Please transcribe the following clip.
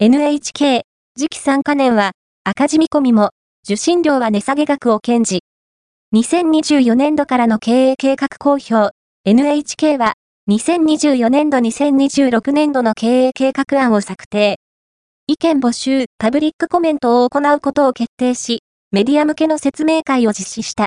NHK、次期3カ年は、赤字見込みも、受信料は値下げ額を堅持。2024年度からの経営計画公表、NHK は、2024年度2026年度の経営計画案を策定。意見募集、パブリックコメントを行うことを決定し、メディア向けの説明会を実施した。